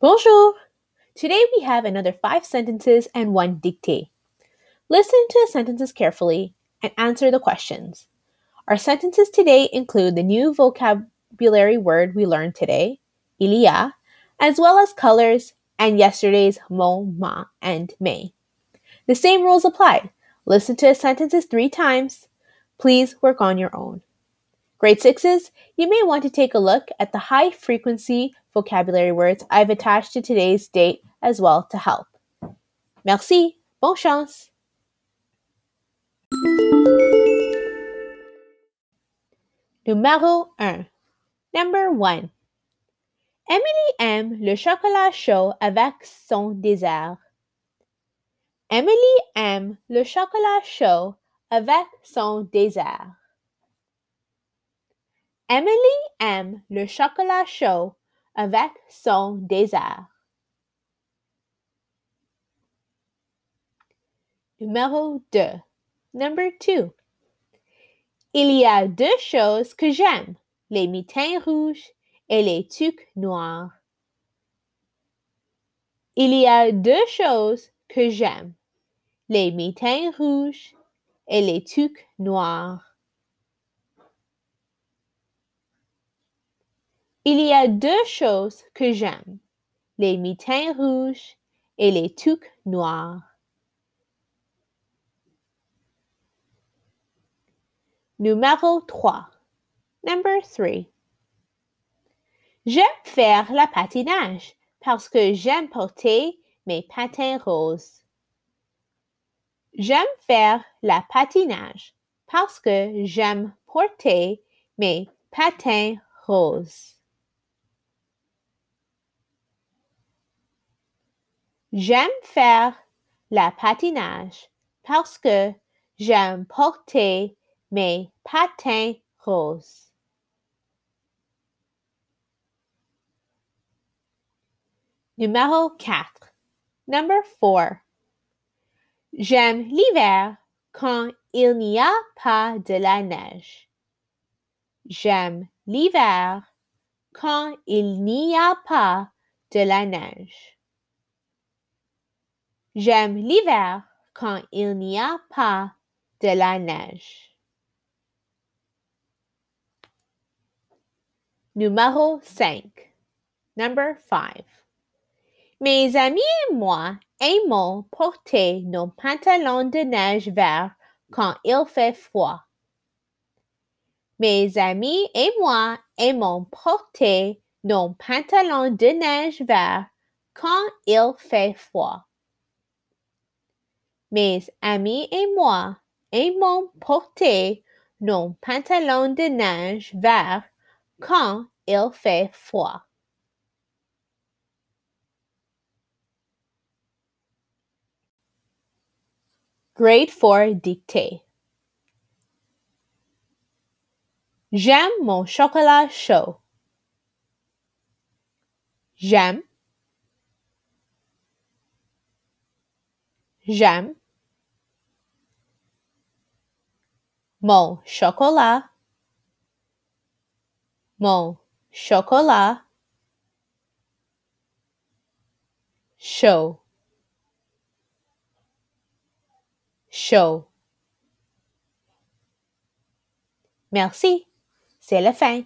Bonjour! Today we have another five sentences and one dictée. Listen to the sentences carefully and answer the questions. Our sentences today include the new vocabulary word we learned today, ilia, as well as colors and yesterday's mon, ma, and may. The same rules apply. Listen to the sentences three times. Please work on your own. Grade sixes, you may want to take a look at the high frequency vocabulary words I've attached to today's date as well to help. Merci, bonne chance! Numéro 1. Number 1. Emily aime le chocolat chaud avec son dessert. Emily aime le chocolat chaud avec son dessert. Emily aime le chocolat chaud avec son désert. Numéro 2. Number 2. Il y a deux choses que j'aime, les mitaines rouges et les tucs noirs. Il y a deux choses que j'aime, les mitaines rouges et les tucs noirs. Il y a deux choses que j'aime, les mitaines rouges et les tucs noirs. Numéro 3. Number 3. J'aime faire la patinage parce que j'aime porter mes patins roses. J'aime faire la patinage parce que j'aime porter mes patins roses. J'aime faire la patinage parce que j'aime porter mes patins roses. Numéro 4. Number 4. J'aime l'hiver quand il n'y a pas de la neige. J'aime l'hiver quand il n'y a pas de la neige. J'aime l'hiver quand il n'y a pas de la neige. Numéro 5. Number 5. Mes amis et moi aimons porter nos pantalons de neige verts quand il fait froid. Mes amis et moi aimons porter nos pantalons de neige verts quand il fait froid. Mes amis et moi aimons porter nos pantalons de neige verts quand il fait froid. Grade 4 dictée. J'aime mon chocolat chaud. J'aime. J'aime. Mon chocolat. Mon chocolat. Chaud. Chaud. Merci. C'est la fin.